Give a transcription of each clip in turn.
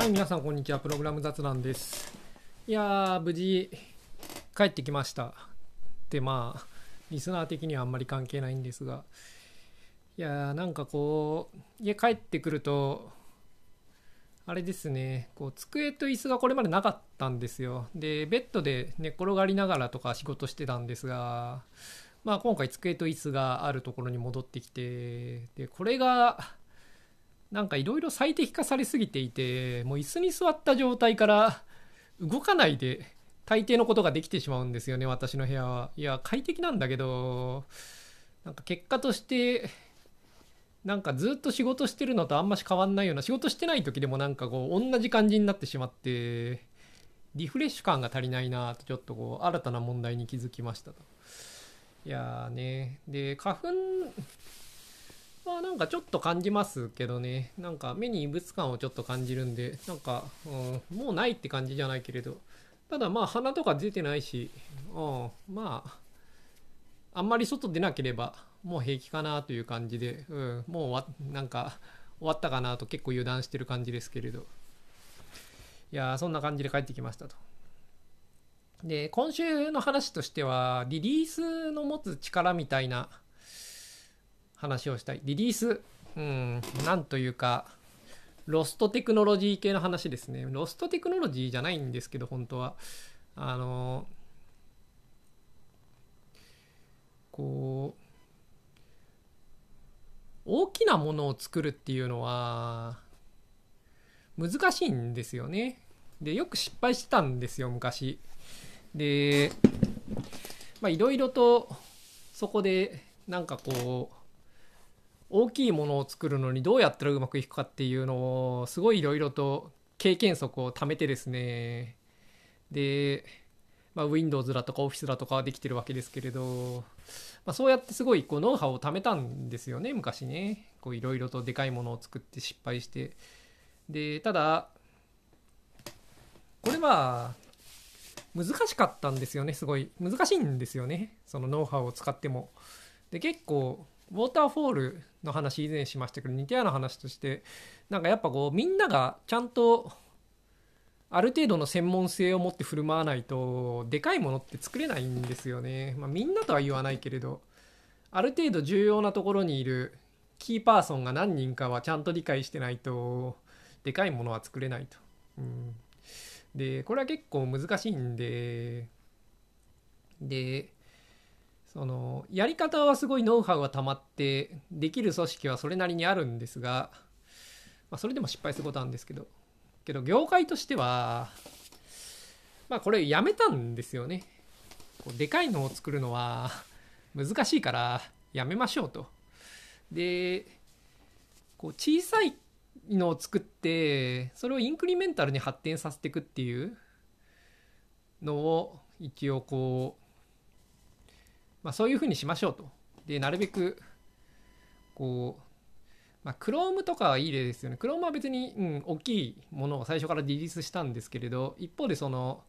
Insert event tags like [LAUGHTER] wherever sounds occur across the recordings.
はい、皆さんこんにちは。プログラム雑談です。いやー、無事帰ってきました。で、まあ、リスナー的にはあんまり関係ないんですが、いやー、なんかこう、家帰ってくると、あれですね、こう、机と椅子がこれまでなかったんですよ。で、ベッドで寝っ転がりながらとか仕事してたんですが、まあ今回机と椅子があるところに戻ってきて、で、これが、なんかいろいろ最適化されすぎていて、もう椅子に座った状態から動かないで大抵のことができてしまうんですよね、私の部屋は。いや、快適なんだけど、なんか結果として、なんかずっと仕事してるのとあんまし変わんないような、仕事してない時でもなんかこう、同じ感じになってしまって、リフレッシュ感が足りないなと、ちょっとこう、新たな問題に気づきましたと。いやーね、で、花粉、まあなんかちょっと感じますけどね。なんか目に異物感をちょっと感じるんでなんか、うん、もうないって感じじゃないけれど。ただまあ鼻とか出てないし、うん、まああんまり外出なければもう平気かなという感じで、うん、もうわなんか終わったかなと結構油断してる感じですけれど。いやそんな感じで帰ってきましたと。で今週の話としてはリリースの持つ力みたいな話をしたい。リリース、うん、なんというか、ロストテクノロジー系の話ですね。ロストテクノロジーじゃないんですけど、本当は。あの、こう、大きなものを作るっていうのは、難しいんですよね。で、よく失敗してたんですよ、昔。で、まあ、いろいろと、そこで、なんかこう、大きいものを作るのにどうやったらうまくいくかっていうのをすごいいろいろと経験則を貯めてですね。で、まあ、Windows だとか Office だとかはできてるわけですけれど、まあ、そうやってすごいこうノウハウを貯めたんですよね昔ね。いろいろとでかいものを作って失敗して。でただこれは難しかったんですよねすごい。難しいんですよねそのノウハウを使っても。で結構ウォーターフォールの話以前しましたけど似たような話としてなんかやっぱこうみんながちゃんとある程度の専門性を持って振る舞わないとでかいものって作れないんですよね、まあ、みんなとは言わないけれどある程度重要なところにいるキーパーソンが何人かはちゃんと理解してないとでかいものは作れないと、うん、でこれは結構難しいんででそのやり方はすごいノウハウが溜まってできる組織はそれなりにあるんですが、まあ、それでも失敗することなんですけどけど業界としてはまあこれやめたんですよね。こうでかいのを作るのは難しいからやめましょうと。でこう小さいのを作ってそれをインクリメンタルに発展させていくっていうのを一応こうまあ、そういうふうにしましょうと。で、なるべく、こう、まあ、Chrome とかはいい例ですよね。Chrome は別に、うん、大きいものを最初からリリースしたんですけれど、一方でその、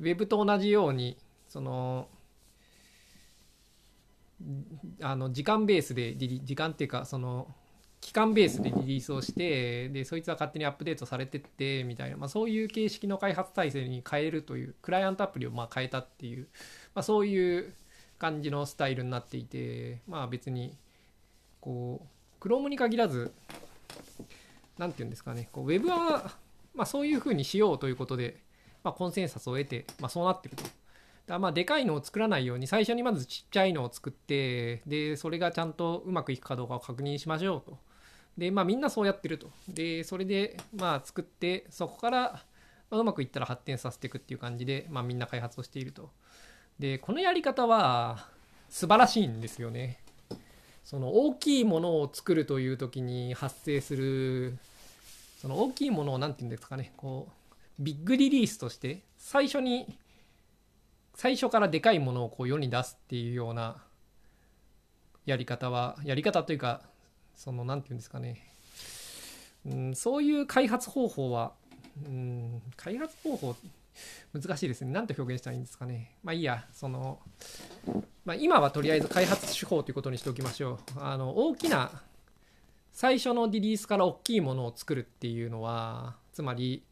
Web と同じように、その、あの時間ベースで時間っていうかその期間ベースでリリースをしてでそいつは勝手にアップデートされてってみたいな、まあ、そういう形式の開発体制に変えるというクライアントアプリをまあ変えたっていうまあ、そういう感じのスタイルになっていてまあ別にこう Chrome に限らず何て言うんですかねこう Web はまあそういうふうにしようということで、まあ、コンセンサスを得て、まあ、そうなってると。だまあでかいのを作らないように最初にまずちっちゃいのを作ってでそれがちゃんとうまくいくかどうかを確認しましょうと。でまあみんなそうやってると。でそれでまあ作ってそこから、うまくいったら発展させていくっていう感じで、まあ、みんな開発をしていると。でこのやり方は素晴らしいんですよね。その大きいものを作るという時に発生するその大きいものを何て言うんですかねこうビッグリリースとして最初に最初からでかいものをこう世に出すっていうようなやり方はやり方というかその何て言うんですかね、うん、そういう開発方法は、うん、開発方法難しいですね。なんて表現したらいいんですかね。まあいいや、その、まあ今はとりあえず開発手法ということにしておきましょう。あの、大きな最初のリリースから大きいものを作るっていうのはつまり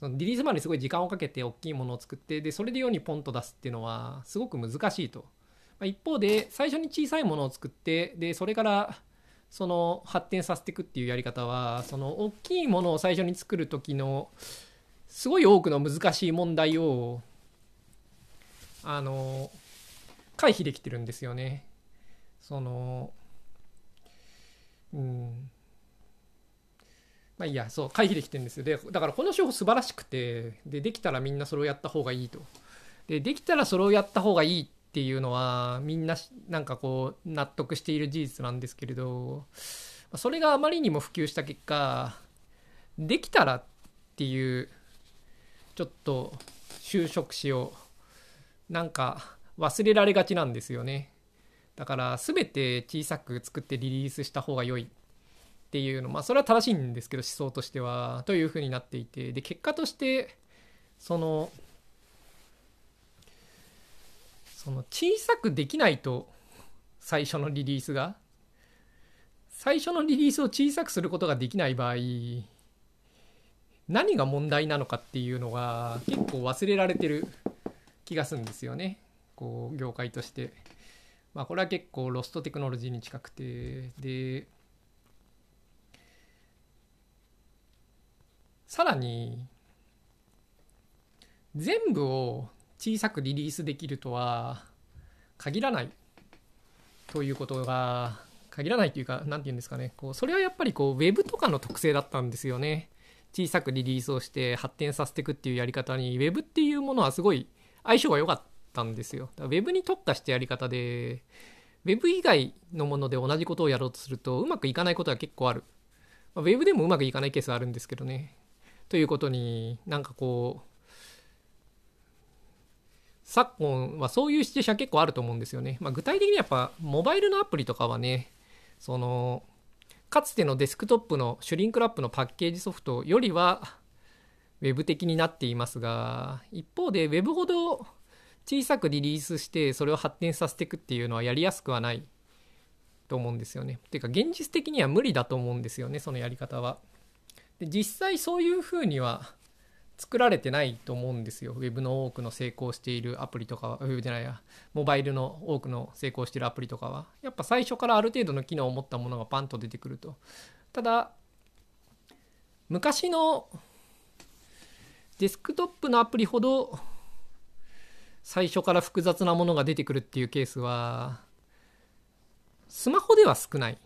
そのリリースまですごい時間をかけて大きいものを作ってでそれで世にポンと出すっていうのはすごく難しいと、まあ、一方で最初に小さいものを作ってでそれからその発展させていくっていうやり方はその大きいものを最初に作る時のすごい多くの難しい問題をあの回避できてるんですよね。そのうん。まあいいやそう回避できてるんですよ。でだからこの手法素晴らしくてでできたらみんなそれをやった方がいいと。でできたらそれをやった方がいいっていうのはみんななんかこう納得している事実なんですけれどそれがあまりにも普及した結果できたらっていうちょっと就職詞をなんか忘れられがちなんですよね。だから全て小さく作ってリリースした方が良いっていうの。まあそれは正しいんですけど思想としてはというふうになっていて。で結果としてそのその小さくできないと最初のリリースが最初のリリースを小さくすることができない場合何が問題なのかっていうのが結構忘れられてる気がするんですよね。こう業界として。まあこれは結構ロストテクノロジーに近くて。でさらに全部を小さくリリースできるとは限らない。ということが限らないというか何て言うんですかね。こうそれはやっぱりこうウェブとかの特性だったんですよね。小さくリリースをして発展させていくっていうやり方にウェブっていうものはすごい相性が良かったんですよ。ウェブに特化したやり方でウェブ以外のもので同じことをやろうとするとうまくいかないことは結構ある。ウェブでもうまくいかないケースはあるんですけどね。ということになんかこう昨今はそういうシチュエーション結構あると思うんですよね。まあ、具体的にやっぱモバイルのアプリとかはねそのかつてのデスクトップのシュリンクラップのパッケージソフトよりは Web 的になっていますが一方で Web ほど小さくリリースしてそれを発展させていくっていうのはやりやすくはないと思うんですよね。ていうか現実的には無理だと思うんですよねそのやり方は。で実際そういうふうには作られてないと思うんですよ。ウェブの多くの成功しているアプリとかは、ウェブじゃないや、モバイルの多くの成功しているアプリとかは、やっぱ最初からある程度の機能を持ったものがパンと出てくると。ただ、昔のデスクトップのアプリほど最初から複雑なものが出てくるっていうケースは、スマホでは少ない。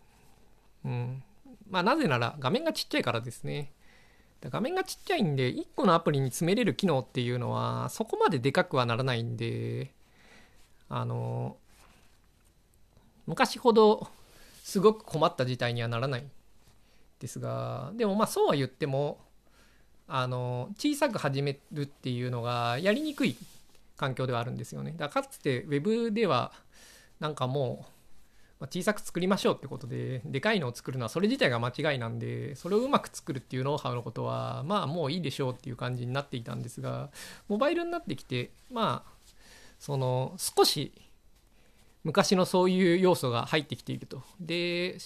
うん。まあなぜなら画面がちっちゃいからですね。画面がちっちゃいんで1個のアプリに詰めれる機能っていうのはそこまででかくはならないんであの昔ほどすごく困った事態にはならない。ですがでもまあそうは言ってもあの小さく始めるっていうのがやりにくい環境ではあるんですよね。だからかつて Web ではなんかもうま小さく作りましょうってことででかいのを作るのはそれ自体が間違いなんでそれをうまく作るっていうノウハウのことはまあもういいでしょうっていう感じになっていたんですがモバイルになってきてまあその少し昔のそういう要素が入ってきていると。で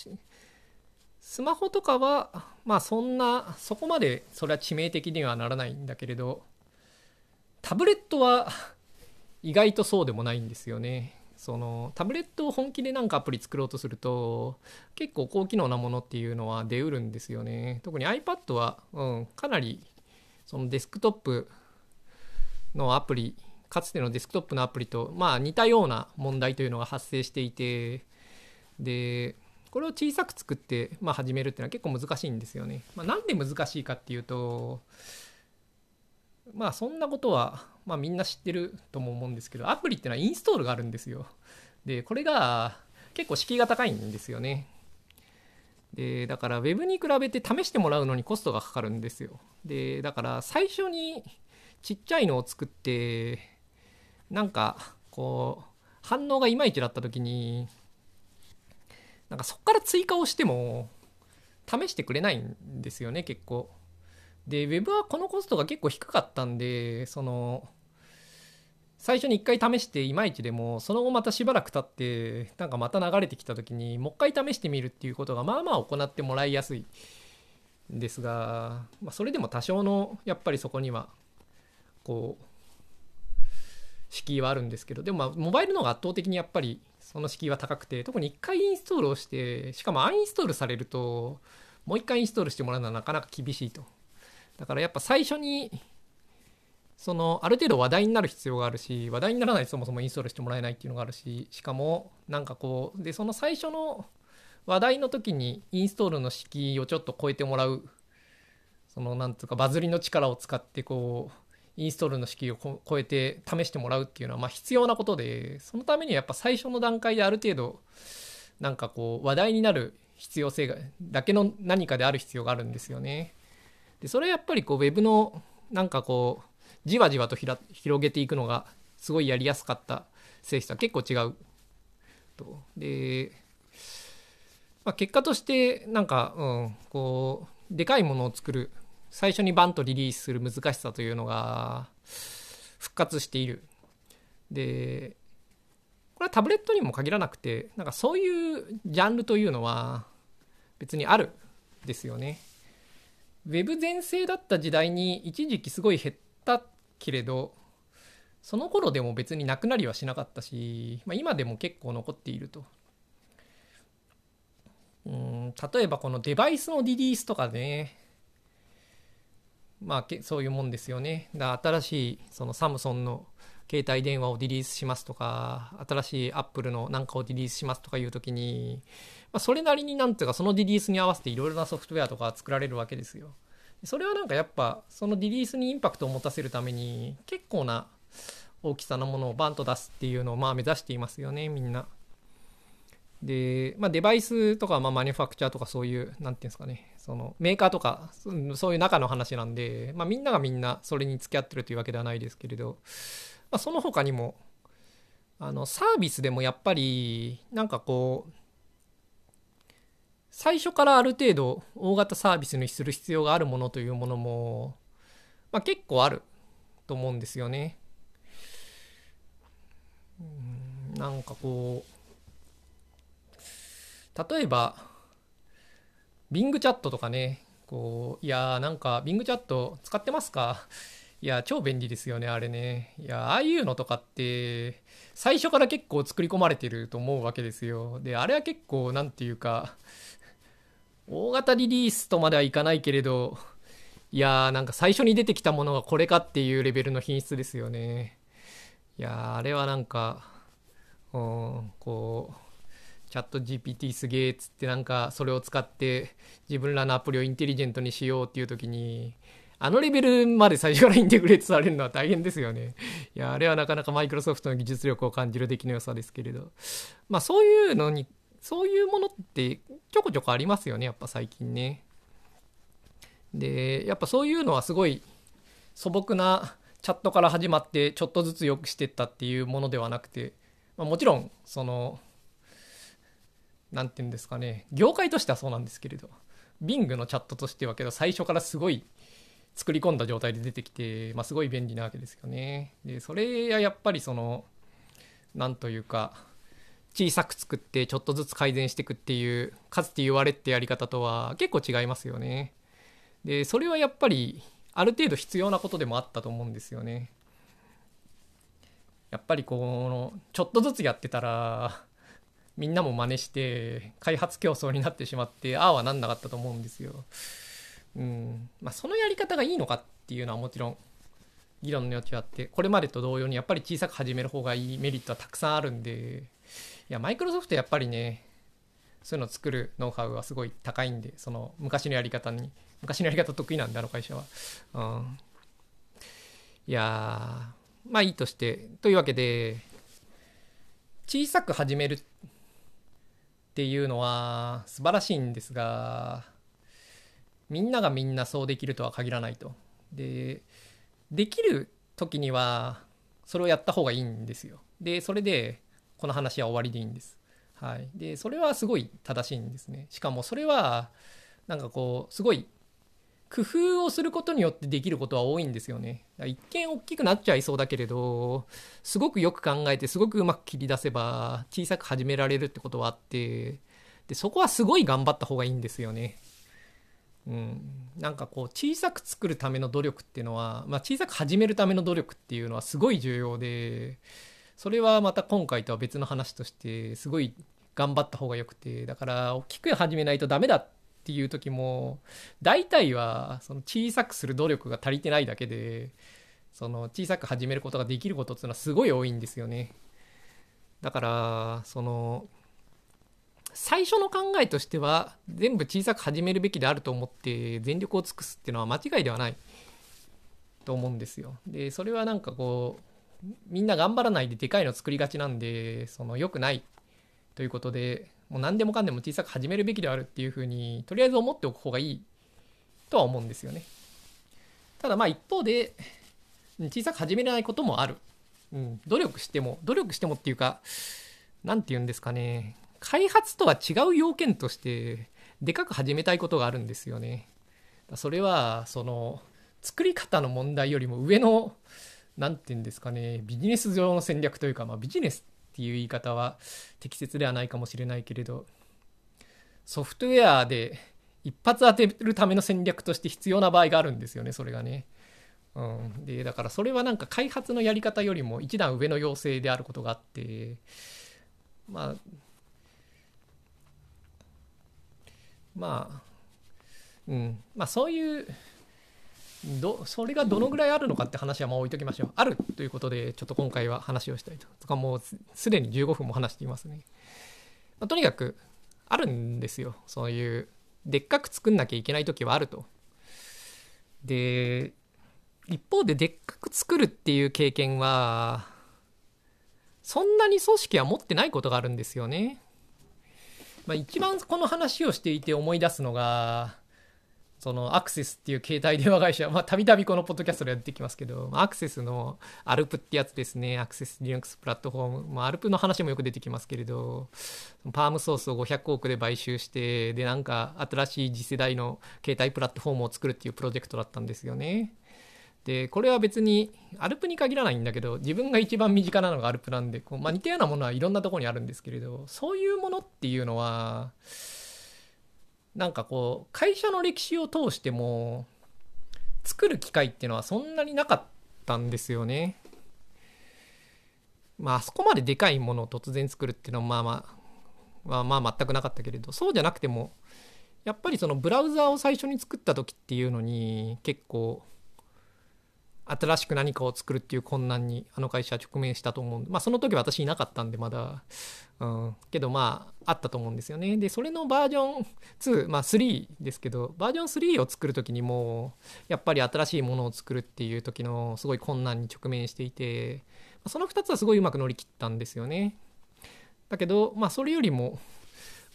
スマホとかはまあそんなそこまでそれは致命的にはならないんだけれどタブレットは意外とそうでもないんですよね。そのタブレットを本気でなんかアプリ作ろうとすると結構高機能なものっていうのは出うるんですよね特に iPad は、うん、かなりそのデスクトップのアプリかつてのデスクトップのアプリとまあ似たような問題というのが発生していてでこれを小さく作って、まあ、始めるっていうのは結構難しいんですよね。まあ、なんで難しいかっていうとまあそんなことは、まあ、みんな知ってるとも思うんですけどアプリっていうのはインストールがあるんですよ。でこれが結構敷居が高いんですよね。でだから Web に比べて試してもらうのにコストがかかるんですよ。でだから最初にちっちゃいのを作ってなんかこう反応がいまいちだった時になんかそこから追加をしても試してくれないんですよね結構。で Web はこのコストが結構低かったんでその最初に一回試していまいちでもその後またしばらく経ってなんかまた流れてきた時にもう一回試してみるっていうことがまあまあ行ってもらいやすいんですが、まあ、それでも多少のやっぱりそこにはこう敷居はあるんですけどでもまあモバイルの方が圧倒的にやっぱりその敷居は高くて特に1回インストールをしてしかもアンインストールされるともう1回インストールしてもらうのはなかなか厳しいと。だからやっぱ最初にそのある程度話題になる必要があるし話題にならないとそもそもインストールしてもらえないっていうのがあるししかもなんかこうでその最初の話題の時にインストールの敷居をちょっと超えてもらうそのなんつうかバズりの力を使ってこうインストールの敷居を超えて試してもらうっていうのはま必要なことでそのためにはやっぱ最初の段階である程度なんかこう話題になる必要性がだけの何かである必要があるんですよね。でそれやっぱりこう Web のなんかこうじわじわと広げていくのがすごいやりやすかった性質は結構違うと。で、まあ、結果としてなんか、うん、こうでかいものを作る最初にバンとリリースする難しさというのが復活している。で、これはタブレットにも限らなくて、なんかそういうジャンルというのは別にあるですよね。ウェブ全盛だった時代に一時期すごい減ったけれど、その頃でも別になくなりはしなかったし、まあ、今でも結構残っていると。うん例えばこのデバイスのリリースとかね、まあ、そういうもんですよね。だ新しいそのサムソンの携帯電話をリリースしますとか、新しいアップルのなんかをリリースしますとかいう時に、まあ、それなりになんていうか、そのリリースに合わせていろいろなソフトウェアとか作られるわけですよ。それはなんかやっぱ、そのリリースにインパクトを持たせるために、結構な大きさのものをバンと出すっていうのをまあ目指していますよね、みんな。で、まあ、デバイスとか、まあ、マニュファクチャーとかそういう、なんていうんですかね、そのメーカーとか、そういう中の話なんで、まあ、みんながみんなそれに付き合ってるというわけではないですけれど、まあ、その他にも、あの、サービスでもやっぱり、なんかこう、最初からある程度大型サービスにする必要があるものというものも、まあ、結構あると思うんですよね。なんかこう例えば、Bing チャットとかね、こう、いやーなんか Bing チャット使ってますか？いや、超便利ですよね、あれね。いや、ああいうのとかって、最初から結構作り込まれてると思うわけですよ。で、あれは結構、なんていうか、大型リリースとまではいかないけれど、いやーなんか最初に出てきたものがこれかっていうレベルの品質ですよね。いやあれはなんか、うん、こう、チャット GPT すげえっつってなんかそれを使って自分らのアプリをインテリジェントにしようっていう時にあのレベルまで最初からインテグレートされるのは大変ですよね。いや、あれはなかなかマイクロソフトの技術力を感じる出来の良さですけれど。まあそういうのに、そういうものってちょこちょこありますよね、やっぱ最近ね。で、やっぱそういうのはすごい素朴なチャットから始まってちょっとずつ良くしてったっていうものではなくて、まあ、もちろんその何て言うんですかね業界としてはそうなんですけれど Bing のチャットとしてはけど最初からすごい作り込んだ状態で出てきて、まあ、すごい便利なわけですよね。でそれはやっぱりその何というか小さく作ってちょっとずつ改善していくっていうかつて言われってやり方とは結構違いますよね。でそれはやっぱりある程度必要なことでもあったと思うんですよね。やっぱりこのちょっとずつやってたらみんなも真似して開発競争になってしまってああはなんなかったと思うんですよ。うんまあ、そのやり方がいいのかっていうのはもちろん議論の余地はあってこれまでと同様にやっぱり小さく始める方がいいメリットはたくさんあるんでいやマイクロソフトやっぱりねそういうのを作るノウハウはすごい高いんでその昔のやり方に昔のやり方得意なんであの会社は。うん、いやまあいいとしてというわけで小さく始めるっていうのは素晴らしいんですがみんながみんなそうできるとは限らないと。でできる時にはそれをやった方がいいんですよ。でそれでこの話は終わりでいいんです。はい、でそれはすごい正しいんですね。しかもそれはなんかこうすごい工夫をすることによってできることは多いんですよね。一見大きくなっちゃいそうだけれど、すごくよく考えて、すごくうまく切り出せば、小さく始められるってことはあって、で、そこはすごい頑張った方がいいんですよね。うん。なんかこう、小さく作るための努力っていうのは、まあ小さく始めるための努力っていうのはすごい重要で、それはまた今回とは別の話として、すごい頑張った方がよくて、だから大きく始めないとダメだっっていう時も大体はその小さくする努力が足りてないだけでその小さく始めることができることっていうのはすごい多いんですよねだからその最初の考えとしては全部小さく始めるべきであると思って全力を尽くすっていうのは間違いではない。と思うんですよ。でそれはなんかこうみんな頑張らないででかいの作りがちなんでその良くないということでもう何でもかんでも小さく始めるべきであるっていうふうにとりあえず思っておく方がいいとは思うんですよね。ただまあ一方で小さく始めれないこともある、うん、努力しても努力してもっていうか何て言うんですかね。開発とは違う要件としてでかく始めたいことがあるんですよねそれはその作り方の問題よりも上の何て言うんですかねビジネス上の戦略というか、まあ、ビジネスっていう言い方は適切ではないかもしれないけれどソフトウェアで一発当てるための戦略として必要な場合があるんですよねそれがね。うん、でだからそれはなんか開発のやり方よりも一段上の要請であることがあってまあまあうんまあそういうどそれがどのぐらいあるのかって話はまあ置いときましょう。あるということで、ちょっと今回は話をしたいと。とかもうすでに15分も話していますね。まあ、とにかく、あるんですよ。そういう、でっかく作んなきゃいけない時はあると。で、一方ででっかく作るっていう経験は、そんなに組織は持ってないことがあるんですよね。まあ、一番この話をしていて思い出すのが、そのアクセスっていう携帯電話会社、ま、たびたびこのポッドキャストでやってきますけど、アクセスのアルプってやつですね、アクセス Linux プラットフォーム、まあ、アルプの話もよく出てきますけれど、パームソースを500億で買収して、で、なんか新しい次世代の携帯プラットフォームを作るっていうプロジェクトだったんですよね。で、これは別にアルプに限らないんだけど、自分が一番身近なのがアルプなんで、こうまあ、似たようなものはいろんなとこにあるんですけれど、そういうものっていうのは、なんかこう会社の歴史を通しても作る機会っていうのはそんなになかったんですよね。まああそこまででかいものを突然作るっていうのはまあまあまあまあ全くなかったけれどそうじゃなくてもやっぱりそのブラウザーを最初に作った時っていうのに結構新しく何かを作るっていう困難にあの会社は直面したと思うまあその時私いなかったんでまだ、うん、けどまああったと思うんですよね。でそれのバージョン2まあ3ですけどバージョン3を作る時にもやっぱり新しいものを作るっていう時のすごい困難に直面していてその2つはすごいうまく乗り切ったんですよね。だけどまあそれよりも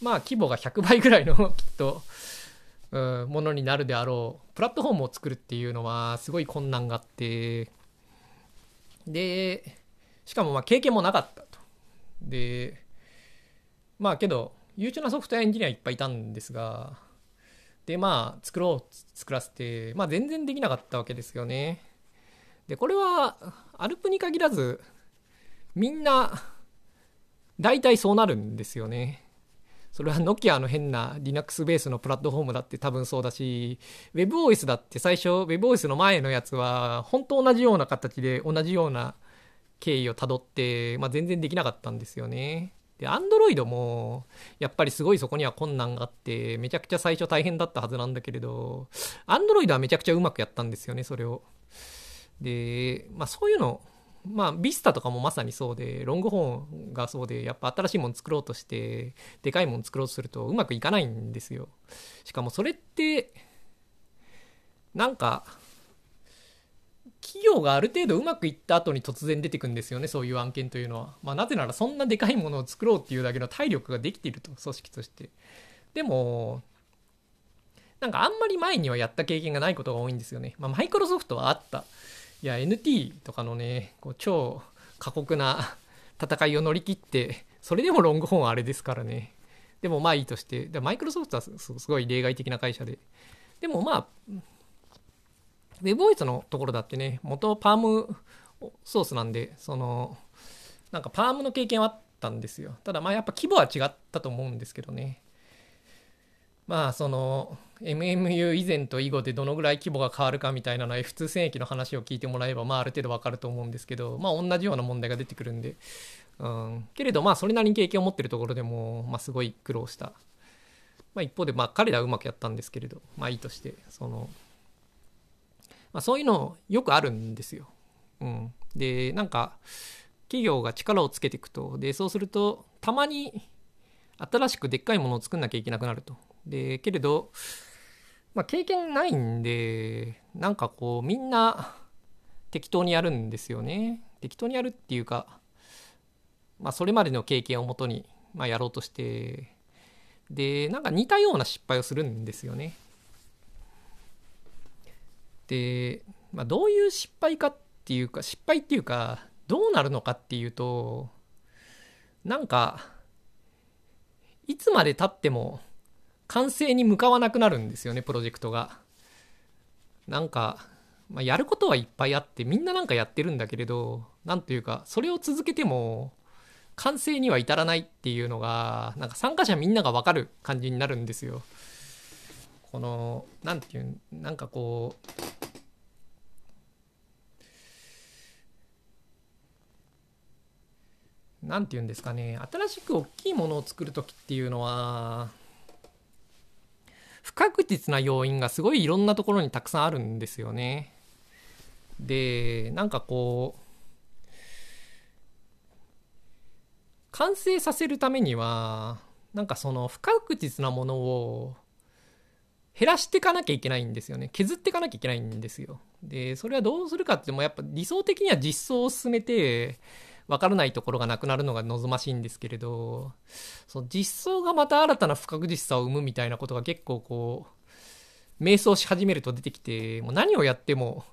まあ規模が100倍ぐらいの [LAUGHS] きっとうん、ものになるであろうプラットフォームを作るっていうのはすごい困難があって。でしかもまあ経験もなかったと。でまあけど優秀なソフトウェアエンジニアいっぱいいたんですがでまあ作ろう作らせてまあ全然できなかったわけですよね。でこれはアルプに限らずみんな大体そうなるんですよね。それはノキアの変な Linux ベースのプラットフォームだって多分そうだし、WebOS だって最初 WebOS の前のやつは本当同じような形で同じような経緯をたどって、まあ、全然できなかったんですよね。で、Android もやっぱりすごいそこには困難があって、めちゃくちゃ最初大変だったはずなんだけれど、Android はめちゃくちゃうまくやったんですよね、それを。で、まあそういうのまあ、ビスタとかもまさにそうで、ロングホーンがそうで、やっぱ新しいもの作ろうとして、でかいもの作ろうとするとうまくいかないんですよ。しかもそれって、なんか、企業がある程度うまくいった後に突然出てくんですよね、そういう案件というのは。まあ、なぜならそんなでかいものを作ろうっていうだけの体力ができていると、組織として。でも、なんかあんまり前にはやった経験がないことが多いんですよね。まあ、マイクロソフトはあった。いや NT とかのねこう超過酷な [LAUGHS] 戦いを乗り切ってそれでもロングホーンあれですからねでもまあいいとしてでマイクロソフトはすごい例外的な会社ででもまあ WebOS のところだってね、元パームソースなんで、その、なんかパームの経験はあったんですよ。ただまあやっぱ規模は違ったと思うんですけどね。まあその MMU 以前と以後でどのぐらい規模が変わるかみたいなのは F2 戦役の話を聞いてもらえばまあある程度わかると思うんですけどまあ同じような問題が出てくるんで、うん、けれどまあそれなりに経験を持ってるところでもまあすごい苦労した、まあ、一方でまあ彼らはうまくやったんですけれどまあいいとしてその、まあ、そういうのよくあるんですよ、うん、でなんか企業が力をつけていくとでそうするとたまに新しくでっかいものを作んなきゃいけなくなると。で、けれど、まあ、経験ないんで、なんかこう、みんな [LAUGHS] 適当にやるんですよね。適当にやるっていうか、まあ、それまでの経験をもとに、まあ、やろうとして、で、なんか似たような失敗をするんですよね。で、まあ、どういう失敗かっていうか、失敗っていうか、どうなるのかっていうと、なんか、いつまでたっても完成に向かわなくなるんですよねプロジェクトが。なんか、まあ、やることはいっぱいあってみんななんかやってるんだけれど何というかそれを続けても完成には至らないっていうのがなんか参加者みんなが分かる感じになるんですよ。この何て言うなんかこう何て言うんですかね新しく大きいものを作る時っていうのは不確実な要因がすごいいろんなところにたくさんあるんですよね。で、なんかこう、完成させるためには、なんかその不確実なものを減らしていかなきゃいけないんですよね。削っていかなきゃいけないんですよ。で、それはどうするかってもやっぱ理想的には実装を進めて、分からないところがなくなるのが望ましいんですけれどその実装がまた新たな不確実さを生むみたいなことが結構こう迷走し始めると出てきてもう何をやっても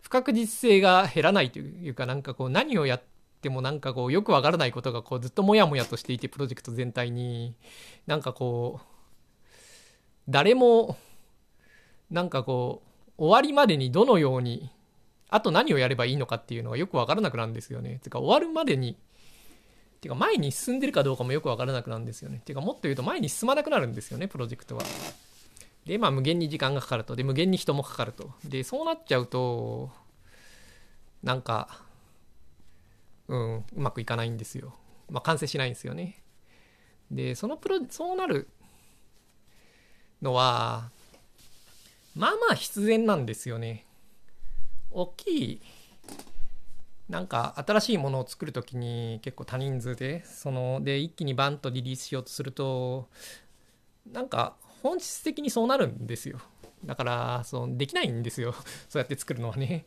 不確実性が減らないというかなんかこう何をやってもなんかこうよくわからないことがこうずっとモヤモヤとしていてプロジェクト全体に。なんかこう誰もなんかこう終わりまでにどのようにあと何をやればいいのかっていうのがよくわからなくなるんですよね。てか終わるまでに、てか前に進んでるかどうかもよくわからなくなるんですよね。てかもっと言うと前に進まなくなるんですよね、プロジェクトは。で、まあ無限に時間がかかると。で、無限に人もかかると。で、そうなっちゃうと、なんか、うん、うまくいかないんですよ。まあ完成しないんですよね。で、そのプロ、そうなるのは、まあまあ必然なんですよね。大きいなんか新しいものを作る時に結構多人数でそので一気にバンとリリースしようとするとなんか本質的にそうなるんですよ。だからそのできないんですよ。[LAUGHS] そうやって作るのはね。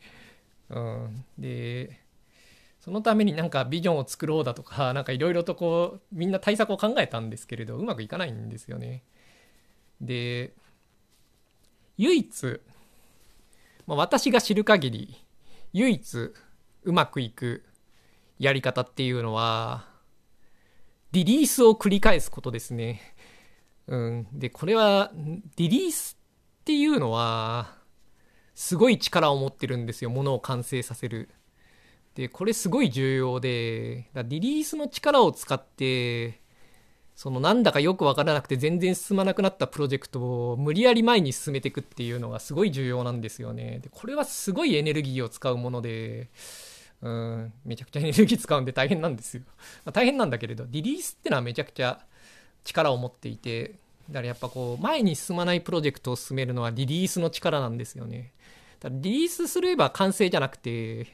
うん。でそのためになんかビジョンを作ろうだとか何かいろいろとこうみんな対策を考えたんですけれどうまくいかないんですよね。で唯一まあ、私が知る限り唯一うまくいくやり方っていうのはリリースを繰り返すことですね。うん、でこれはリリースっていうのはすごい力を持ってるんですよものを完成させる。でこれすごい重要でリリースの力を使ってそのなんだかよく分からなくて全然進まなくなったプロジェクトを無理やり前に進めていくっていうのがすごい重要なんですよね。でこれはすごいエネルギーを使うもので、うん、めちゃくちゃエネルギー使うんで大変なんですよ。まあ、大変なんだけれど、リリースってのはめちゃくちゃ力を持っていて、だからやっぱこう、前に進まないプロジェクトを進めるのはリリースの力なんですよね。だリリースすれば完成じゃなくて、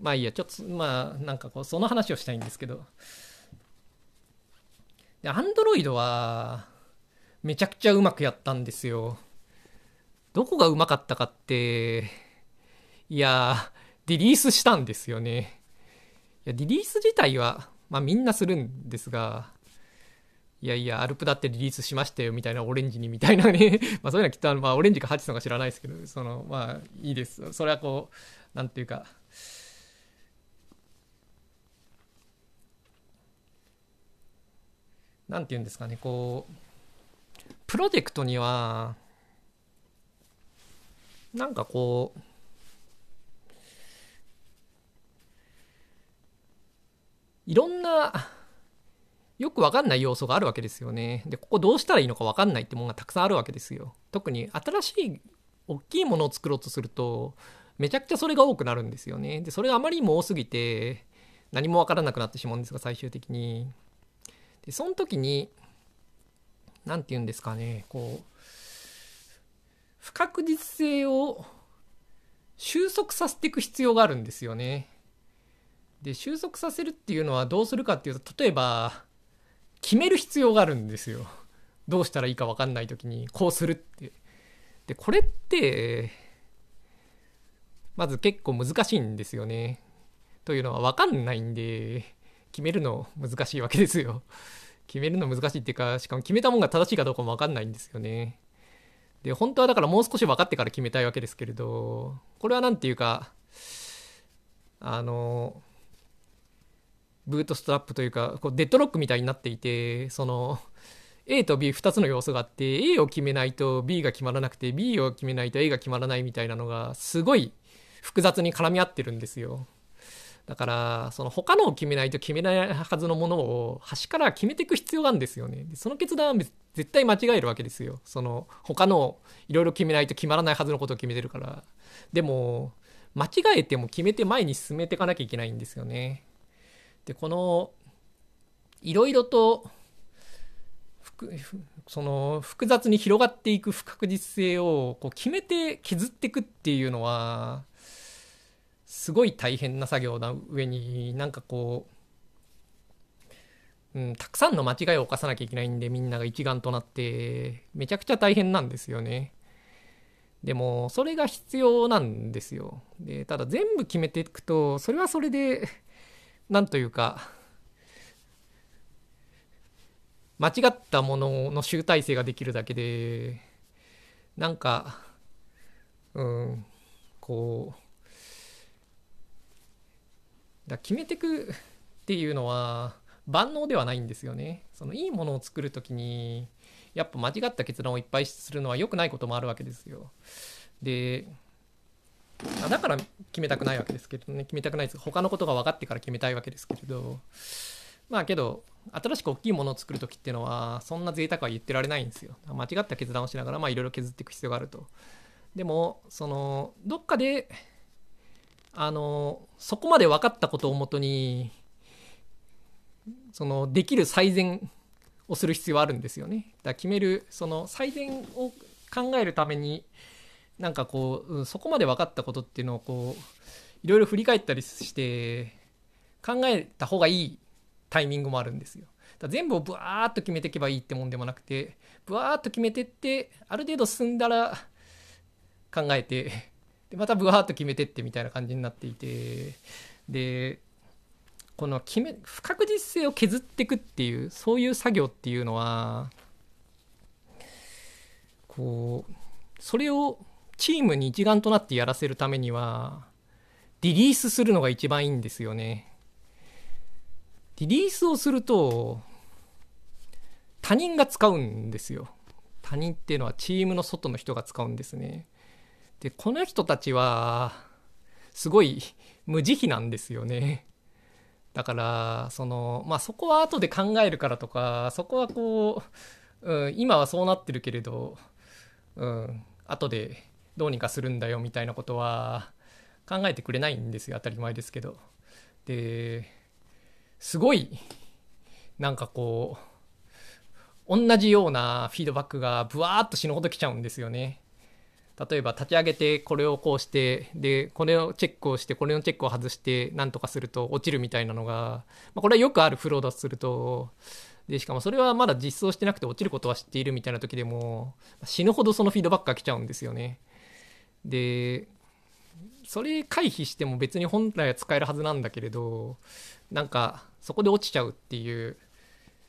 まあいいや、ちょっと、まあなんかこう、その話をしたいんですけど、で、アンドロイドは、めちゃくちゃうまくやったんですよ。どこがうまかったかって、いやリリースしたんですよね。いや、リリース自体は、まあみんなするんですが、いやいや、アルプだってリリースしましたよみたいなオレンジにみたいなね [LAUGHS] まあそういうのはきっと、まあオレンジかハチソンか知らないですけど、その、まあいいです。それはこう、なんていうか、何て言うんですかねこうプロジェクトにはなんかこういろんなよくわかんない要素があるわけですよね。で、ここどうしたらいいのかわかんないってものがたくさんあるわけですよ。特に新しい大きいものを作ろうとすると、めちゃくちゃそれが多くなるんですよね。で、それがあまりにも多すぎて、何もわからなくなってしまうんですが、最終的に。で、その時に、何て言うんですかね、こう、不確実性を収束させていく必要があるんですよね。で、収束させるっていうのはどうするかっていうと、例えば、決める必要があるんですよ。どうしたらいいか分かんない時に、こうするって。で、これって、まず結構難しいんですよね。というのは分かんないんで、決めるの難しいわけですよ。[LAUGHS] 決めるの難しいっていうか、しかも決めたもんが正しいかどうかも分かんないんですよね。で、本当はだからもう少し分かってから決めたいわけですけれど、これは何て言うか、あの、ブートストラップというかこうデッドロックみたいになっていてその A と B2 つの要素があって A を決めないと B が決まらなくて B を決めないと A が決まらないみたいなのがすごい複雑に絡み合ってるんですよだからその他のを決めないと決めないはずのものを端から決めていく必要があるんですよね。その決断は絶対間違えるわけですよ。その他のいろいろ決めないと決まらないはずのことを決めてるから。でも間違えても決めて前に進めていかなきゃいけないんですよね。でこのいろいろとその複雑に広がっていく不確実性をこう決めて削っていくっていうのはすごい大変な作業な上になんかこう、うん、たくさんの間違いを犯さなきゃいけないんでみんなが一丸となってめちゃくちゃ大変なんですよね。でもそれが必要なんですよ。でただ全部決めていくとそれはそれでなんというか間違ったものの集大成ができるだけでなんかうんこうだ決めてくっていうのは万能ではないんですよね。そのいいものを作る時にやっぱ間違った決断をいっぱいするのは良くないこともあるわけですよ。でだから決めたくないわけですけどね。決めたくないです。他のことが分かってから決めたいわけですけれど。まあけど新しく大きいものを作る時っていうのはそんな贅沢は言ってられないんですよ。間違った決断をしながらまあいろいろ削っていく必要があると。でもそのどっかであのそこまで分かったことをもとにそのできる最善をする必要あるんですよねだ決めるその最善を考えるためになんかこう、そこまで分かったことっていうのをこういろいろ振り返ったりして考えた方がいいタイミングもあるんですよ。だ全部をブワーッと決めていけばいいってもんでもなくてブワーッと決めてってある程度進んだら考えてでまたブワーッと決めてってみたいな感じになっていてでこの決め不確実性を削っていくっていうそういう作業っていうのはこうそれをチームに一丸となってやらせるためには、リリースするのが一番いいんですよね。リリースをすると、他人が使うんですよ。他人っていうのはチームの外の人が使うんですね。で、この人たちは、すごい無慈悲なんですよね。だから、その、まあそこは後で考えるからとか、そこはこう、うん、今はそうなってるけれど、うん、後でどうにかするんだよみたいなことは考えてくれないんですよ当たり前ですけどですごいなんかこう同じようなフィードバックがブワーッと死ぬほど来ちゃうんですよね例えば立ち上げてこれをこうしてでこれをチェックをしてこれのチェックを外して何とかすると落ちるみたいなのが、まあ、これはよくあるフローだとするとでしかもそれはまだ実装してなくて落ちることは知っているみたいな時でも死ぬほどそのフィードバックが来ちゃうんですよねでそれ回避しても別に本来は使えるはずなんだけれどなんかそこで落ちちゃうっていう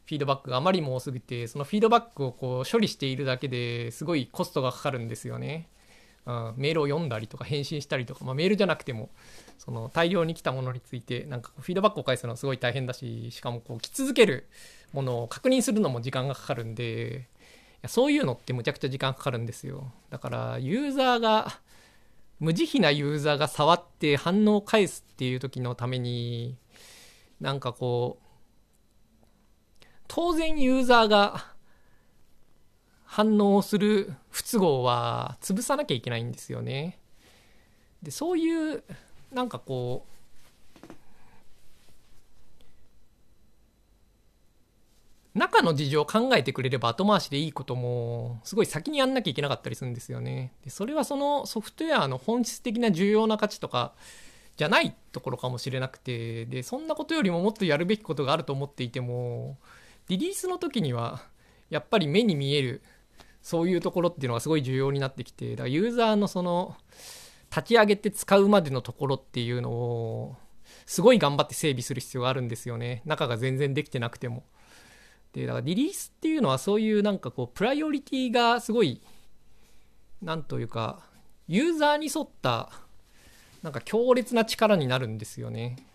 フィードバックがあまりにも多すぎてそのフィードバックをこう処理しているだけですごいコストがかかるんですよね。うん、メールを読んだりとか返信したりとか、まあ、メールじゃなくてもその大量に来たものについてなんかフィードバックを返すのはすごい大変だししかもこう来続けるものを確認するのも時間がかかるんでいやそういうのってむちゃくちゃ時間かかるんですよ。だからユーザーが無慈悲なユーザーが触って反応を返すっていう時のためになんかこう当然ユーザーが反応する不都合は潰さなきゃいけないんですよね。でそういうなんかこう中の事情を考えてくれれば後回しでいいこともすごい先にやんなきゃいけなかったりするんですよね。でそれはそのソフトウェアの本質的な重要な価値とかじゃないところかもしれなくてでそんなことよりももっとやるべきことがあると思っていてもリリースの時にはやっぱり目に見えるそういうところっていうのがすごい重要になってきてだからユーザーのその立ち上げて使うまでのところっていうのをすごい頑張って整備する必要があるんですよね中が全然できてなくても。でだからリリースっていうのはそういうなんかこうプライオリティがすごいなんというかユーザーに沿ったなんか強烈な力になるんですよね。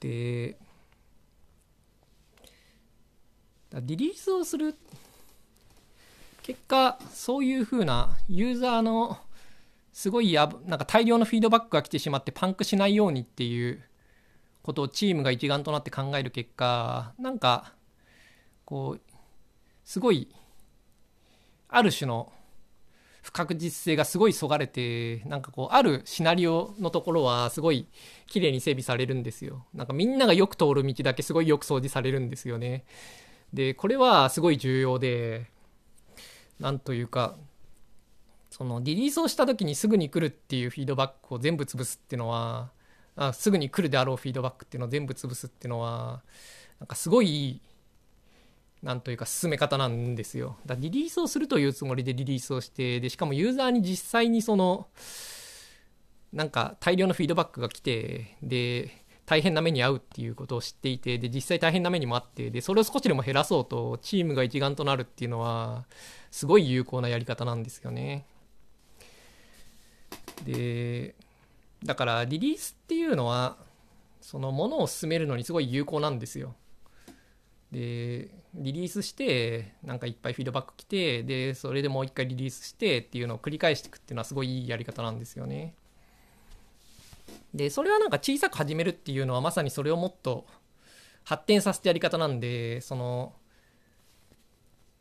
でリリースをする結果そういうふうなユーザーのすごいやなんか大量のフィードバックが来てしまってパンクしないようにっていうことをチームが一丸となって考える結果なんかこうすごいある種の不確実性がすごいそがれてなんかこうあるシナリオのところはすごい綺麗に整備されるんですよ。なんかみんながよく通る道だけすごいよく掃除されるんですよね。でこれはすごい重要でなんというかそのリリースをした時にすぐに来るっていうフィードバックを全部潰すっていうのはあすぐに来るであろうフィードバックっていうのを全部潰すっていうのはなんかすごいなんというか進め方なんですよ。だリリースをするというつもりでリリースをしてでしかもユーザーに実際にそのなんか大量のフィードバックが来てで大変な目に遭うっていうことを知っていてで実際大変な目にもあってでそれを少しでも減らそうとチームが一丸となるっていうのはすごい有効なやり方なんですよね。でだからリリースっていうのはそのものを進めるのにすごい有効なんですよ。でリリースしてなんかいっぱいフィードバック来てでそれでもう一回リリースしてっていうのを繰り返していくっていうのはすごいいいやり方なんですよね。でそれはなんか小さく始めるっていうのはまさにそれをもっと発展させてやり方なんでその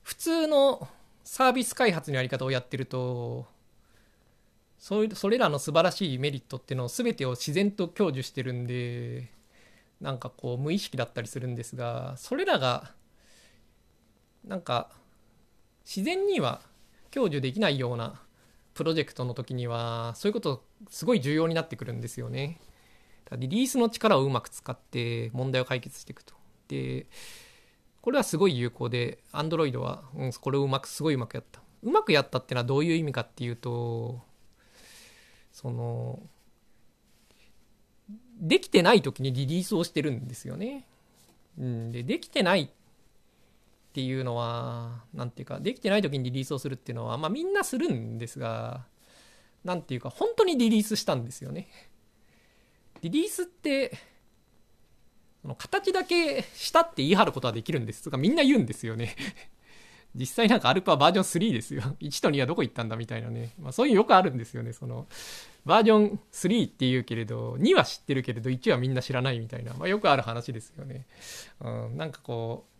普通のサービス開発のやり方をやってるとそういうそれらの素晴らしいメリットっていうのを全てを自然と享受してるんでなんかこう無意識だったりするんですがそれらがなんか自然には享受できないようなプロジェクトの時にはそういうことすごい重要になってくるんですよね。リリースの力をうまく使って問題を解決していくと。でこれはすごい有効で Android は、うん、これをうまくすごいうまくやった。うまくやったっていうのはどういう意味かっていうとそのできてない時にリリースをしてるんですよね。うん、でできてないってていうのは何ていうかできてない時にリリースをするっていうのはまあみんなするんですが何ていうか本当にリリースしたんですよね。リリースってその形だけしたって言い張ることはできるんですとかみんな言うんですよね [LAUGHS] 実際なんかアルパバージョン3ですよ。[LAUGHS] 1と2はどこ行ったんだみたいなね。まあそういうよくあるんですよね。その、バージョン3って言うけれど、2は知ってるけれど、1はみんな知らないみたいな。まあよくある話ですよね。うん、なんかこう、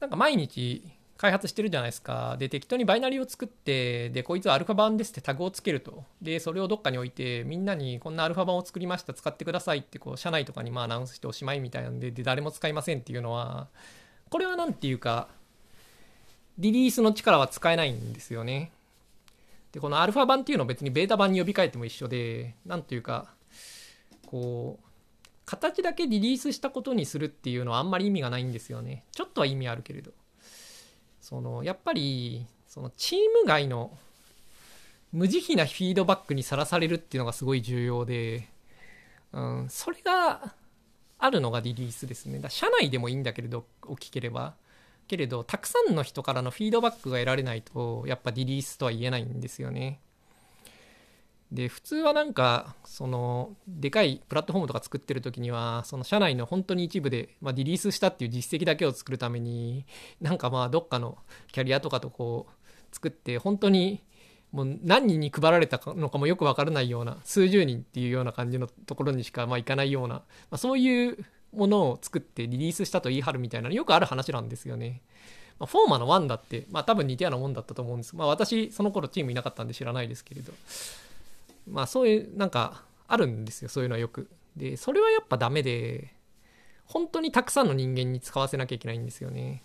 なんか毎日開発してるじゃないですか。で、適当にバイナリーを作って、で、こいつはアルファ版ですってタグをつけると。で、それをどっかに置いて、みんなにこんなアルファ版を作りました、使ってくださいって、こう、社内とかにまあアナウンスしておしまいみたいなんで、で、誰も使いませんっていうのは、これは何ていうか、リリースの力は使えないんですよね。で、このアルファ版っていうのを別にベータ版に呼び換えても一緒で、何ていうか、こう、形だけリリースしたことにするっていうのはあんまり意味がないんですよね。ちょっとは意味あるけれど。そのやっぱりそのチーム外の無慈悲なフィードバックにさらされるっていうのがすごい重要で、うん、それがあるのがリリースですねだ社内でもいいんだけれど大きければけれどたくさんの人からのフィードバックが得られないとやっぱリリースとは言えないんですよねで普通はなんかそのでかいプラットフォームとか作ってる時にはその社内の本当に一部で、まあ、リリースしたっていう実績だけを作るためになんかまあどっかのキャリアとかとこう作って本当にもう何人に配られたのかもよく分からないような数十人っていうような感じのところにしかまあいかないような、まあ、そういうものを作ってリリースしたと言い張るみたいなよくある話なんですよね。まあ、フォーマの1だって、まあ多分似たようなもんだったと思うんです。まあ私その頃チームいなかったんで知らないですけれど。まあそういうなんかあるんですよそういうのはよく。でそれはやっぱダメで本当にたくさんの人間に使わせなきゃいけないんですよね。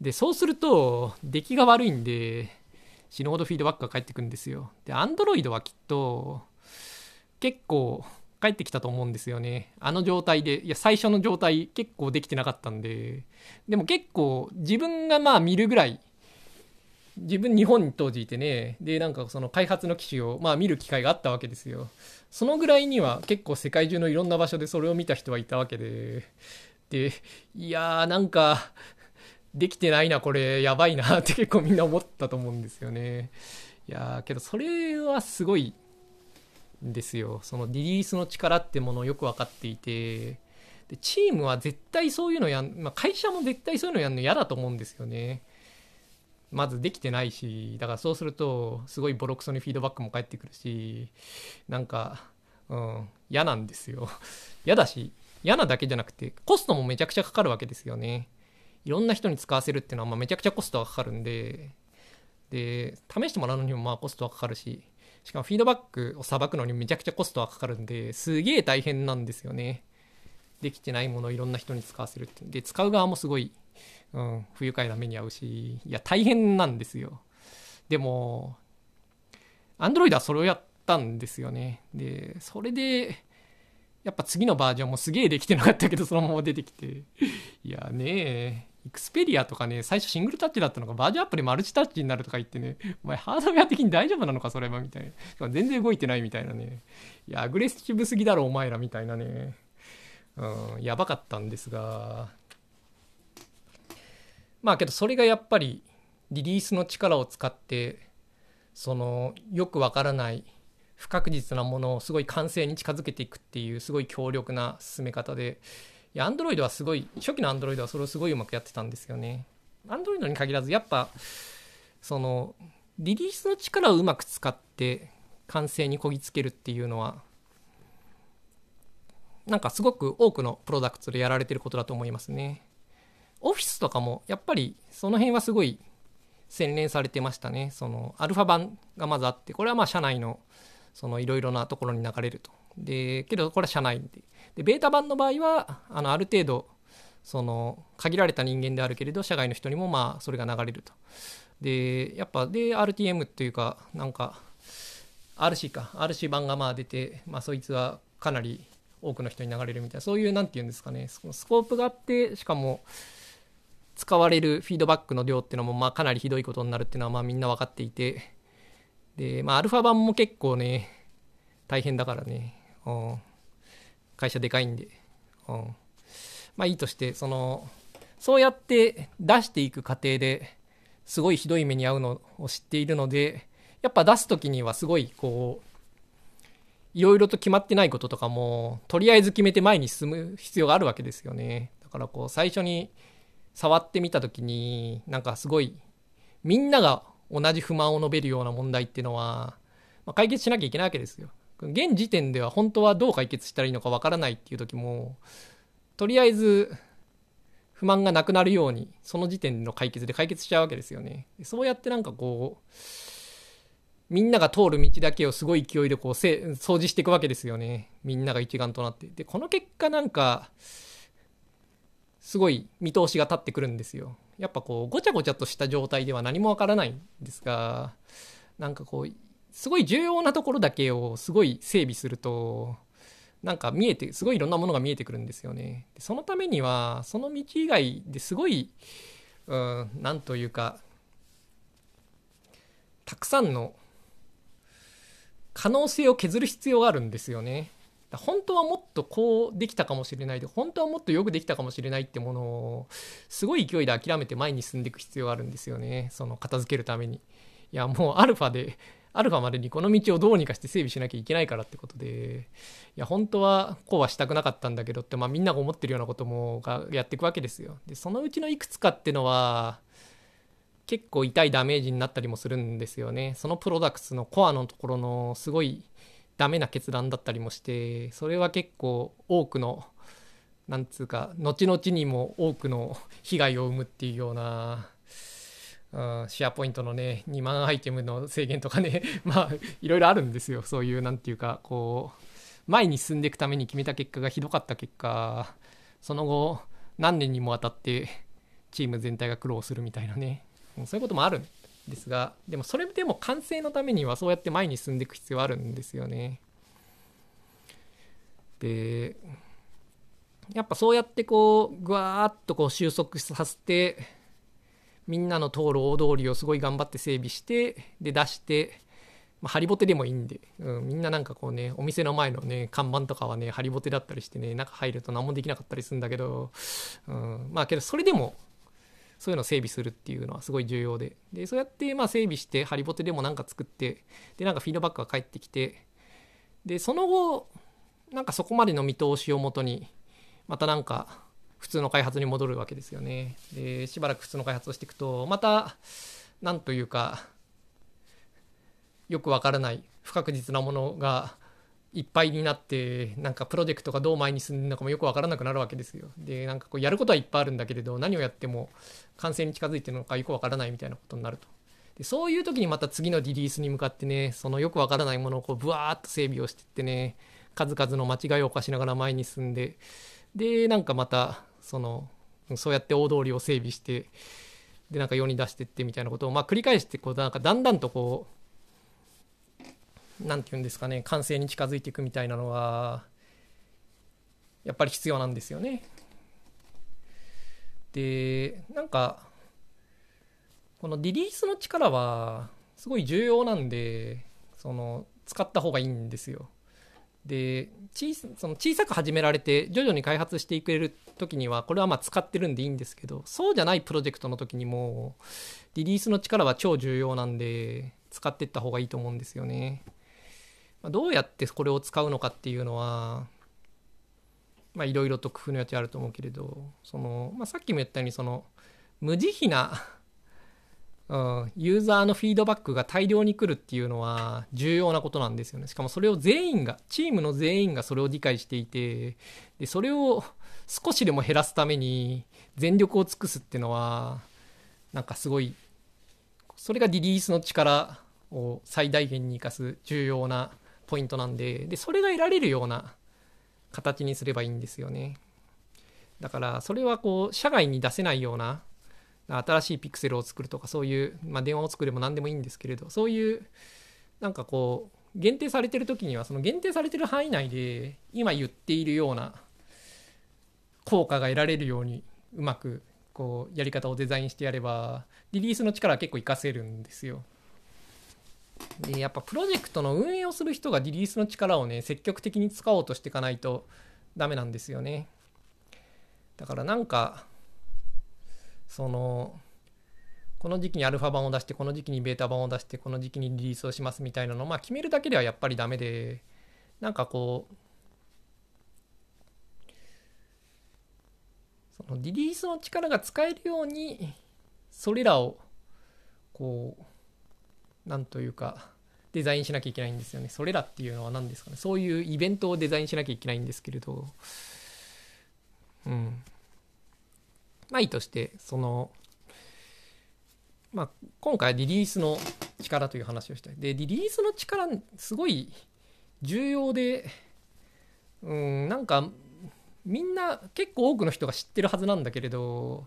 でそうすると出来が悪いんで死ぬほどフィードバックが返ってくるんですよ。で Android はきっと結構返ってきたと思うんですよね。あの状態でいや最初の状態結構できてなかったんで。でも結構自分がまあ見るぐらい自分日本に当時いてね。でなんかその開発の機種をまあ見る機会があったわけですよ。そのぐらいには結構世界中のいろんな場所でそれを見た人はいたわけで。でいやーなんかできてないなこれ。やばいな [LAUGHS] って結構みんな思ったと思うんですよね。いやけどそれはすごいんですよ。そのリリースの力ってものをよく分かっていて。でチームは絶対そういうのやん、まあ、会社も絶対そういうのやるの嫌だと思うんですよね。まずできてないしだからそうするとすごいボロクソにフィードバックも返ってくるしなんかうん嫌なんですよ。[LAUGHS] 嫌だし嫌なだけじゃなくてコストもめちゃくちゃかかるわけですよね。いろんな人に使わせるっていうのはまめちゃくちゃコストがかかるんでで試してもらうのにもまあコストはかかるししかもフィードバックをさばくのにめちゃくちゃコストはかかるんですげえ大変なんですよね。できてないものをいろんな人に使わせるって。で使う側もすごいうん、不愉快な目に遭うし、いや、大変なんですよ。でも、Android はそれをやったんですよね。で、それで、やっぱ次のバージョンもすげえできてなかったけど、そのまま出てきて。いやねエクスペリアとかね、最初シングルタッチだったのがバージョンアップでマルチタッチになるとか言ってね、お前ハードウェア的に大丈夫なのかそれはみたいな。全然動いてないみたいなね。いや、アグレッシブすぎだろお前らみたいなね。うん、やばかったんですが、まあけどそれがやっぱりリリースの力を使ってそのよくわからない不確実なものをすごい完成に近づけていくっていうすごい強力な進め方で。いや Android はすごい初期の Android はそれをすごいうまくやってたんですよね。Android に限らずやっぱそのリリースの力をうまく使って完成にこぎつけるっていうのはなんかすごく多くのプロダクトでやられてることだと思いますね。オフィスとかもやっぱりその辺はすごい洗練されてましたね。そのアルファ版がまずあって、これはまあ社内のそのいろいろなところに流れると。で、けどこれは社内で。で、ベータ版の場合は、あのある程度、その限られた人間であるけれど、社外の人にもまあそれが流れると。で、やっぱ、で、RTM っていうか、なんか、RC か、RC 版がまあ出て、まあそいつはかなり多くの人に流れるみたいな、そういう、なんて言うんですかね、スコープがあって、しかも、使われるフィードバックの量っていうのもまあかなりひどいことになるっていうのはまあみんな分かっていて。でまあアルファ版も結構ね大変だからね、うん、会社でかいんで、うん、まあいいとしてそのそうやって出していく過程ですごいひどい目に遭うのを知っているのでやっぱ出す時にはすごいこういろいろと決まってないこととかもとりあえず決めて前に進む必要があるわけですよね。だからこう最初に触ってみた時になんかすごいみんなが同じ不満を述べるような問題っていうのは、まあ、解決しなきゃいけないわけですよ。現時点では本当はどう解決したらいいのかわからないっていう時もとりあえず不満がなくなるようにその時点の解決で解決しちゃうわけですよね。そうやってなんかこうみんなが通る道だけをすごい勢いでこう掃除していくわけですよね。みんなが一丸となって。で、この結果なんかすごい見通しが立ってくるんですよ。やっぱこうごちゃごちゃとした状態では何もわからないんですがなんかこうすごい重要なところだけをすごい整備するとなんか見えてすごいいろんなものが見えてくるんですよね。そのためにはその道以外ですごいうんなんというかたくさんの可能性を削る必要があるんですよね。本当はもっとこうできたかもしれないで本当はもっとよくできたかもしれないってものをすごい勢いで諦めて前に進んでいく必要があるんですよねその片付けるためにいやもうアルファで [LAUGHS] アルファまでにこの道をどうにかして整備しなきゃいけないからってことで、いや、本当はこうはしたくなかったんだけどって、まあみんなが思ってるようなこともがやっていくわけですよ。で、そのうちのいくつかってのは、結構痛いダメージになったりもするんですよね。そのプロダクツのコアのところのすごいダメな決断だったりもして、それは結構多くの、なんつうか、後々にも多くの被害を生むっていうような、うん、シェアポイントのね、2万アイテムの制限とかね、[LAUGHS] まあ、いろいろあるんですよ。そういう、なんていうか、こう、前に進んでいくために決めた結果がひどかった結果、その後、何年にもわたってチーム全体が苦労するみたいなね、そういうこともあるですが、でもそれでも完成のためにはそうやって前に進んでいく必要あるんですよね。で、やっぱそうやってこう、ぐわーっとこう収束させて、みんなの通る大通りをすごい頑張って整備して、で出して、まあ、ハリボテでもいいんで、うん、みんななんかこうね、お店の前のね、看板とかはね、ハリボテだったりしてね、中入ると何もできなかったりするんだけど、うん、まあけどそれでも、そういうのを整備するっていうのはすごい重要で、で、そうやってまあ整備して、ハリボテでもなんか作って、で、なんかフィードバックが返ってきて、で、その後、なんかそこまでの見通しをもとに、またなんか、普通の開発に戻るわけですよね。で、しばらく普通の開発をしていくと、また、なんというか、よくわからない不確実なものがいっぱいになってなんかプロジェクトがどう前に進んでるのかもよくわからなくなるわけですよ。でなんかこうやることはいっぱいあるんだけれど何をやっても完成に近づいてるのかよくわからないみたいなことになると。でそういう時にまた次のリリースに向かってねそのよくわからないものをこうブワーッと整備をしていってね数々の間違いを犯しながら前に進んででなんかまたそのそうやって大通りを整備してでなんか世に出していってみたいなことをまあ繰り返してこうなんかだんだんとこう何て言うんですかね完成に近づいていくみたいなのはやっぱり必要なんですよね。でなんかこのリリースの力はすごい重要なんでその使った方がいいんですよ。で小その小さく始められて徐々に開発してくれる時にはこれはまあ使ってるんでいいんですけどそうじゃないプロジェクトの時にもリリースの力は超重要なんで使ってった方がいいと思うんですよね。ま、どうやってこれを使うのかっていうのは、まあ、いろいろと工夫の余地あると思うけれど、その、まあ、さっきも言ったように、その、無慈悲な、[LAUGHS] うん、ユーザーのフィードバックが大量に来るっていうのは重要なことなんですよね。しかもそれを全員が、チームの全員がそれを理解していて、で、それを [LAUGHS] 少しでも減らすために全力を尽くすっていうのは、なんかすごい、それがリリースの力を最大限に生かす重要なポイントなんででそれが得られるような形にすればいいんですよねだからそれはこう社外に出せないような新しいピクセルを作るとかそういう、まあ、電話を作れば何でもいいんですけれどそういうなんかこう限定されてる時にはその限定されてる範囲内で今言っているような効果が得られるようにうまくこうやり方をデザインしてやればリリースの力は結構活かせるんですよ。でやっぱプロジェクトの運営をする人がリリースの力をね積極的に使おうとしていかないとダメなんですよね。だからなんかそのこの時期にアルファ版を出してこの時期にベータ版を出してこの時期にリリースをしますみたいなのをまあ決めるだけではやっぱりダメでなんかこうそのリリースの力が使えるようにそれらをこうなんというかデザインしなきゃいけないんですよね。それらっていうのは何ですかね。そういうイベントをデザインしなきゃいけないんですけれど、うん。まあいいとして、その、まあ今回リリースの力という話をしたい。で、リリースの力、すごい重要で、うん、なんかみんな結構多くの人が知ってるはずなんだけれど、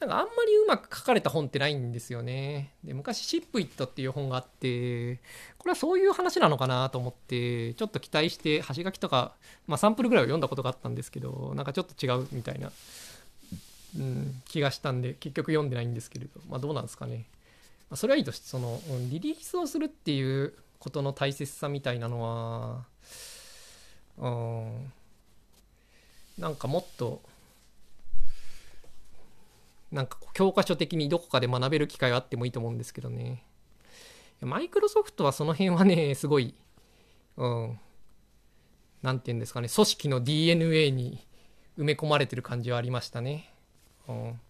なんかあんまりうまく書かれた本ってないんですよね。で、昔、シップイットっていう本があって、これはそういう話なのかなと思って、ちょっと期待して、端書きとか、まあサンプルぐらいを読んだことがあったんですけど、なんかちょっと違うみたいな、うん、気がしたんで、結局読んでないんですけれど、まあどうなんですかね。まあ、それはいいとして、その、リリースをするっていうことの大切さみたいなのは、うん、なんかもっと、なんか教科書的にどこかで学べる機会があってもいいと思うんですけどね。マイクロソフトはその辺はね、[LAUGHS] すごい、うん、なんて言うんですかね、組織の DNA に埋め込まれてる感じはありましたね。うん。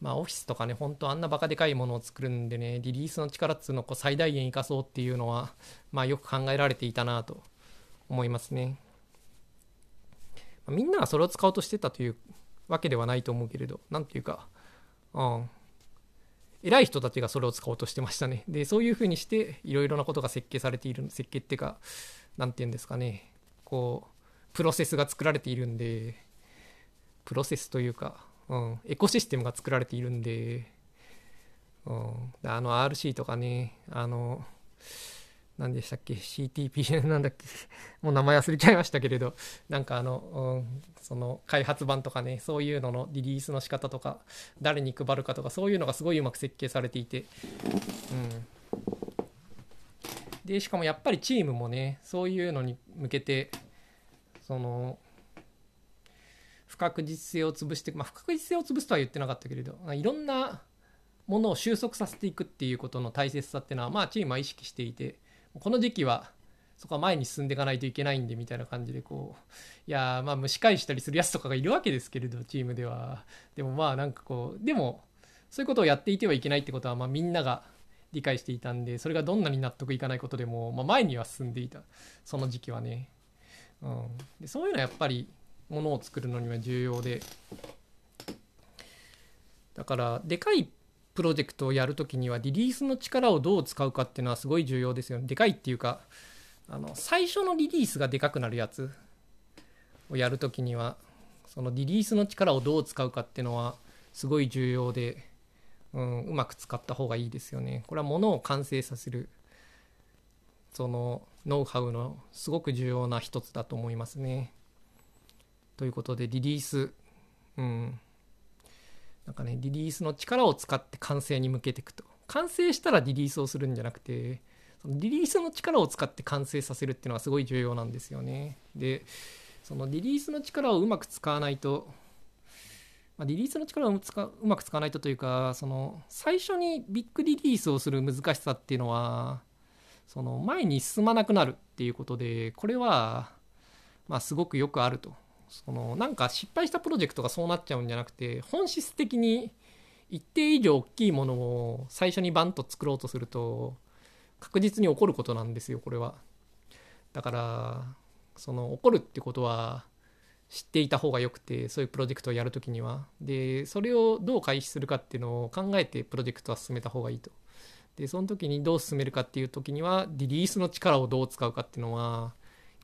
まあ、オフィスとかね、ほんとあんなバカでかいものを作るんでね、リリースの力っつうのをこう最大限生かそうっていうのは、まあ、よく考えられていたなと思いますね。みんながそれを使おうとしてたというわけではないと思うけれど、なんていうか、うん。偉い人たちがそれを使おうとしてましたね。で、そういうふうにして、いろいろなことが設計されている、設計っていうか、なんていうんですかね、こう、プロセスが作られているんで、プロセスというか、うん、エコシステムが作られているんで、うん、あの RC とかね、あの、何でしたっけ？CTPN なんだっけ？[LAUGHS] もう名前忘れちゃいましたけれど、なんかあの、うん、その開発版とかね、そういうののリリースの仕方とか、誰に配るかとか、そういうのがすごいうまく設計されていて、うん。で、しかもやっぱりチームもね、そういうのに向けて、その、不確実性を潰して、まあ、不確実性を潰すとは言ってなかったけれど、いろんなものを収束させていくっていうことの大切さっていうのは、まあ、チームは意識していて、この時期は、そこは前に進んでいかないといけないんで、みたいな感じで、こう、いやまあ、蒸し返したりするやつとかがいるわけですけれど、チームでは。でもまあ、なんかこう、でも、そういうことをやっていてはいけないってことは、まあ、みんなが理解していたんで、それがどんなに納得いかないことでも、まあ、前には進んでいた。その時期はね。うん。で、そういうのはやっぱり、ものを作るのには重要でだからでかいプロジェクトをやるときにはリリースの力をどう使うかっていうのはすごい重要ですよね。でかいっていうかあの最初のリリースがでかくなるやつをやるときにはそのリリースの力をどう使うかっていうのはすごい重要で、うん、うまく使った方がいいですよね。これはものを完成させるそのノウハウのすごく重要な一つだと思いますね。ということでリリース、うん、なんかね、リリースの力を使って完成に向けていくと。完成したらリリースをするんじゃなくて、そのリリースの力を使って完成させるっていうのはすごい重要なんですよね。で、そのリリースの力をうまく使わないと、まあ、リリースの力をうまく使わないとというか、その最初にビッグリリースをする難しさっていうのは、その前に進まなくなるっていうことで、これは、まあ、すごくよくあるとそのなんか失敗したプロジェクトがそうなっちゃうんじゃなくて本質的に一定以上大きいものを最初にバンと作ろうとすると確実に起こることなんですよこれは。だからその起こるってことは知っていた方がよくてそういうプロジェクトをやるときには。でそれをどう開始するかっていうのを考えてプロジェクトは進めた方がいいと。でその時にどう進めるかっていう時にはリリースの力をどう使うかっていうのは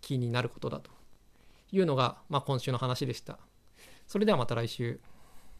キーになることだと。いうのが、まあ、今週の話でした。それではまた来週。